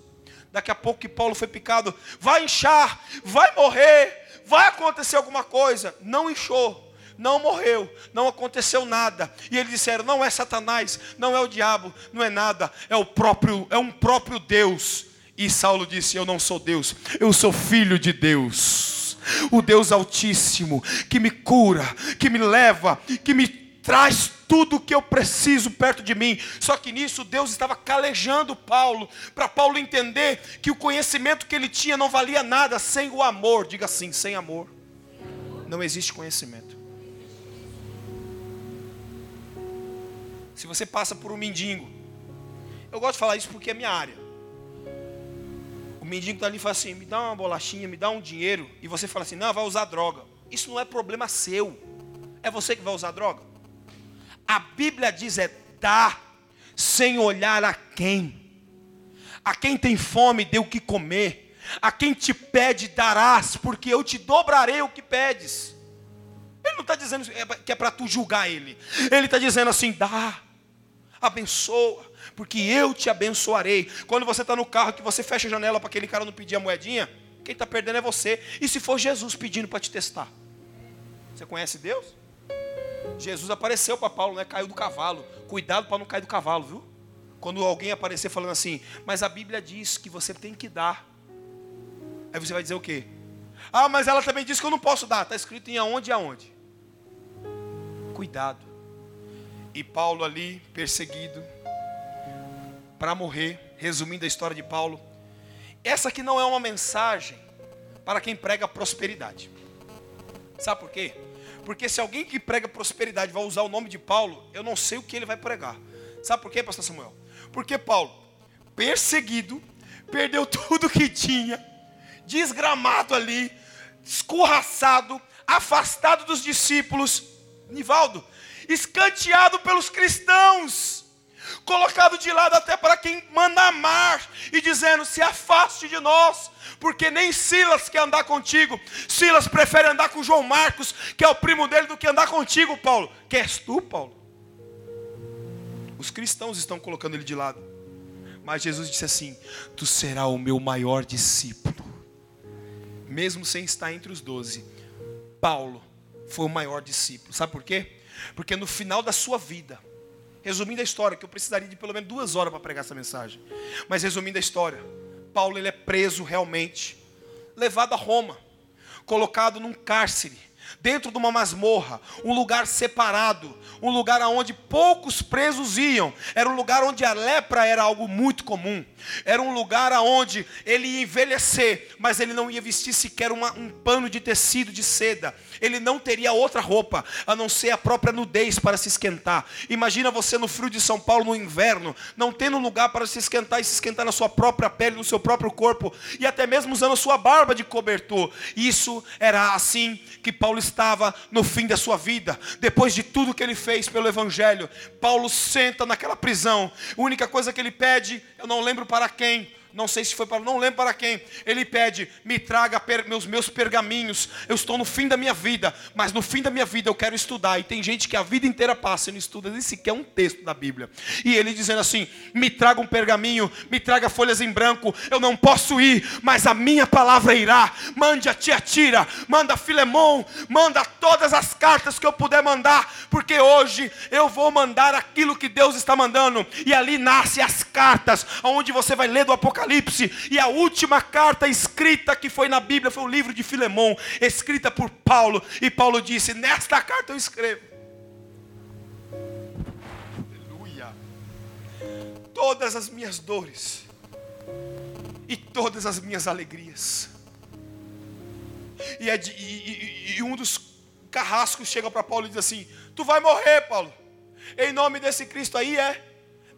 Daqui a pouco que Paulo foi picado, vai inchar, vai morrer, vai acontecer alguma coisa. Não inchou, não morreu, não aconteceu nada. E eles disseram: não é Satanás, não é o diabo, não é nada, é o próprio, é um próprio Deus. E Saulo disse: Eu não sou Deus, eu sou filho de Deus o Deus Altíssimo, que me cura, que me leva, que me traz tudo o que eu preciso perto de mim. Só que nisso Deus estava calejando Paulo, para Paulo entender que o conhecimento que ele tinha não valia nada sem o amor. Diga assim: sem amor, não existe conhecimento. Se você passa por um mendigo, eu gosto de falar isso porque é minha área mendigo está ali e fala assim: me dá uma bolachinha, me dá um dinheiro. E você fala assim: não, vai usar droga. Isso não é problema seu. É você que vai usar droga. A Bíblia diz: é dar, sem olhar a quem. A quem tem fome, dê o que comer. A quem te pede, darás, porque eu te dobrarei o que pedes. Ele não está dizendo que é para tu julgar ele. Ele está dizendo assim: dá, abençoa porque eu te abençoarei. Quando você está no carro que você fecha a janela para aquele cara não pedir a moedinha, quem está perdendo é você. E se for Jesus pedindo para te testar? Você conhece Deus? Jesus apareceu para Paulo, né? Caiu do cavalo. Cuidado para não cair do cavalo, viu? Quando alguém aparecer falando assim, mas a Bíblia diz que você tem que dar. Aí você vai dizer o quê? Ah, mas ela também diz que eu não posso dar. Está escrito em aonde e aonde. Cuidado. E Paulo ali, perseguido, para morrer, resumindo a história de Paulo. Essa aqui não é uma mensagem para quem prega prosperidade. Sabe por quê? Porque se alguém que prega prosperidade vai usar o nome de Paulo, eu não sei o que ele vai pregar. Sabe por quê, pastor Samuel? Porque Paulo, perseguido, perdeu tudo que tinha, desgramado ali, escorraçado, afastado dos discípulos, Nivaldo, escanteado pelos cristãos colocado de lado até para quem manda amar, e dizendo: se afaste de nós, porque nem Silas quer andar contigo. Silas prefere andar com João Marcos, que é o primo dele, do que andar contigo, Paulo. Queres tu, Paulo? Os cristãos estão colocando ele de lado. Mas Jesus disse assim: Tu serás o meu maior discípulo. Mesmo sem estar entre os doze, Paulo foi o maior discípulo. Sabe por quê? Porque no final da sua vida, Resumindo a história, que eu precisaria de pelo menos duas horas para pregar essa mensagem. Mas resumindo a história, Paulo ele é preso realmente, levado a Roma, colocado num cárcere, dentro de uma masmorra, um lugar separado, um lugar onde poucos presos iam. Era um lugar onde a lepra era algo muito comum. Era um lugar onde ele ia envelhecer, mas ele não ia vestir sequer uma, um pano de tecido de seda ele não teria outra roupa a não ser a própria nudez para se esquentar. Imagina você no frio de São Paulo no inverno, não tendo lugar para se esquentar e se esquentar na sua própria pele, no seu próprio corpo, e até mesmo usando a sua barba de cobertor. Isso era assim que Paulo estava no fim da sua vida, depois de tudo que ele fez pelo Evangelho. Paulo senta naquela prisão, a única coisa que ele pede, eu não lembro para quem, não sei se foi para, não lembro para quem. Ele pede: "Me traga per, meus meus pergaminhos. Eu estou no fim da minha vida, mas no fim da minha vida eu quero estudar". E tem gente que a vida inteira passa e não estuda nem sequer um texto da Bíblia. E ele dizendo assim: "Me traga um pergaminho, me traga folhas em branco. Eu não posso ir, mas a minha palavra irá. Mande a tia Tira, manda a Filemon, manda todas as cartas que eu puder mandar, porque hoje eu vou mandar aquilo que Deus está mandando". E ali nasce as cartas, onde você vai ler do Apocalipse Apocalipse, e a última carta escrita que foi na Bíblia foi o livro de Filemão, escrita por Paulo, e Paulo disse: Nesta carta eu escrevo. Aleluia. Todas as minhas dores e todas as minhas alegrias. E, é de, e, e, e um dos carrascos chega para Paulo e diz assim: Tu vai morrer, Paulo. Em nome desse Cristo aí é.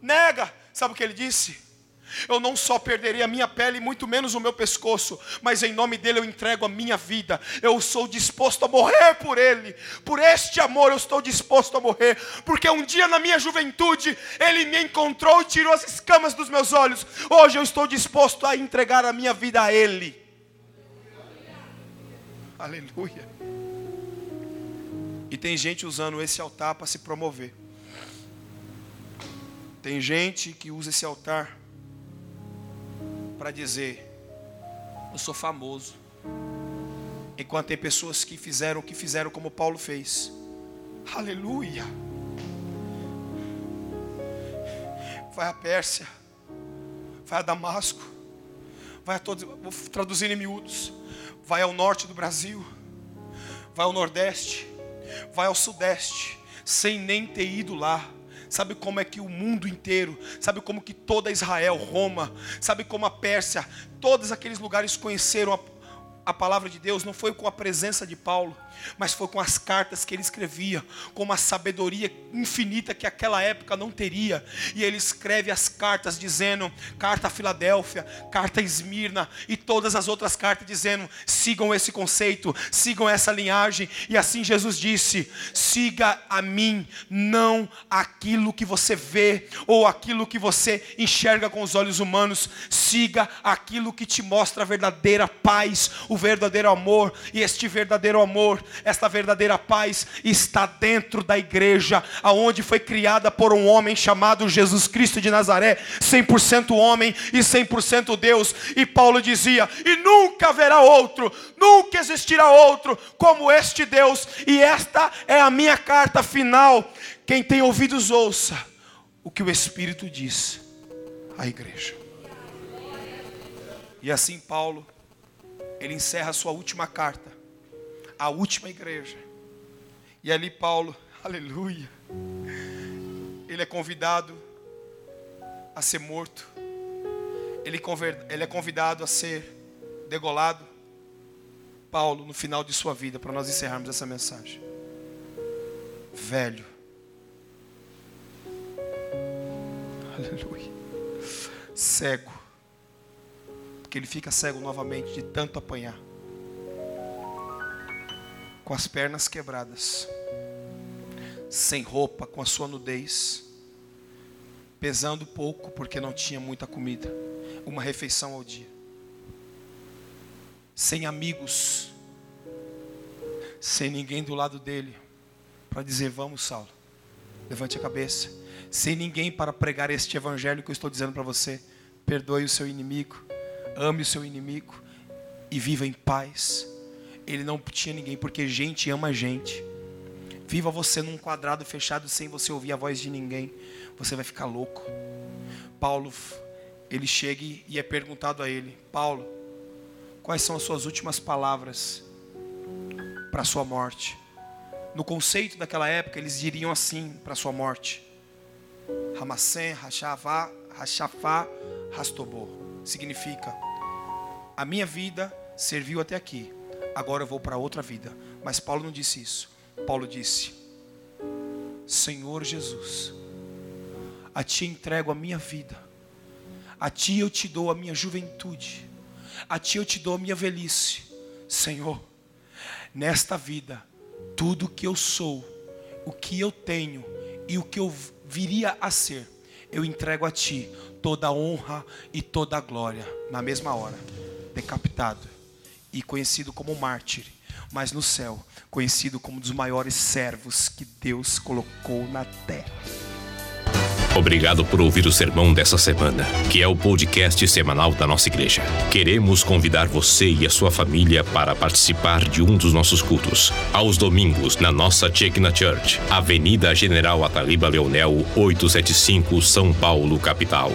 Nega. Sabe o que ele disse? Eu não só perderei a minha pele, muito menos o meu pescoço, mas em nome dele eu entrego a minha vida. Eu sou disposto a morrer por ele. Por este amor eu estou disposto a morrer, porque um dia na minha juventude ele me encontrou e tirou as escamas dos meus olhos. Hoje eu estou disposto a entregar a minha vida a ele. Aleluia. E tem gente usando esse altar para se promover. Tem gente que usa esse altar para dizer: Eu sou famoso. Enquanto tem pessoas que fizeram o que fizeram como Paulo fez. Aleluia. Vai a Pérsia, vai a Damasco, vai a todos, vou traduzir em miúdos, vai ao norte do Brasil, vai ao nordeste, vai ao sudeste, sem nem ter ido lá Sabe como é que o mundo inteiro, sabe como que toda Israel, Roma, sabe como a Pérsia, todos aqueles lugares conheceram a, a palavra de Deus, não foi com a presença de Paulo, mas foi com as cartas que ele escrevia, com uma sabedoria infinita que aquela época não teria. E ele escreve as cartas dizendo, carta a Filadélfia, carta a Esmirna e todas as outras cartas dizendo, sigam esse conceito, sigam essa linhagem. E assim Jesus disse: siga a mim, não aquilo que você vê ou aquilo que você enxerga com os olhos humanos, siga aquilo que te mostra a verdadeira paz, o verdadeiro amor, e este verdadeiro amor esta verdadeira paz está dentro da igreja, aonde foi criada por um homem chamado Jesus Cristo de Nazaré, 100% homem e 100% Deus. E Paulo dizia: "E nunca haverá outro, nunca existirá outro como este Deus". E esta é a minha carta final. Quem tem ouvidos ouça o que o Espírito diz à igreja. E assim Paulo ele encerra a sua última carta a última igreja. E ali Paulo, aleluia, ele é convidado a ser morto, ele, ele é convidado a ser degolado. Paulo, no final de sua vida, para nós encerrarmos essa mensagem, velho, aleluia, cego, porque ele fica cego novamente de tanto apanhar com as pernas quebradas, sem roupa, com a sua nudez, pesando pouco porque não tinha muita comida, uma refeição ao dia, sem amigos, sem ninguém do lado dele para dizer: Vamos, Saulo, levante a cabeça, sem ninguém para pregar este evangelho que eu estou dizendo para você. Perdoe o seu inimigo, ame o seu inimigo e viva em paz ele não tinha ninguém, porque gente ama gente. Viva você num quadrado fechado sem você ouvir a voz de ninguém. Você vai ficar louco. Paulo, ele chega e é perguntado a ele: Paulo, quais são as suas últimas palavras para sua morte? No conceito daquela época, eles diriam assim para sua morte: Ramassem, Rachafá, Rachafá, Rastobô. Significa: a minha vida serviu até aqui agora eu vou para outra vida. Mas Paulo não disse isso. Paulo disse: Senhor Jesus, a Ti entrego a minha vida, a Ti eu te dou a minha juventude, a Ti eu te dou a minha velhice. Senhor, nesta vida, tudo que eu sou, o que eu tenho e o que eu viria a ser, eu entrego a ti toda a honra e toda a glória. Na mesma hora, decapitado e conhecido como mártir, mas no céu, conhecido como um dos maiores servos que Deus colocou na terra. Obrigado por ouvir o sermão dessa semana, que é o podcast semanal da nossa igreja. Queremos convidar você e a sua família para participar de um dos nossos cultos, aos domingos, na nossa Chekna Church, Avenida General Ataliba Leonel, 875, São Paulo, capital.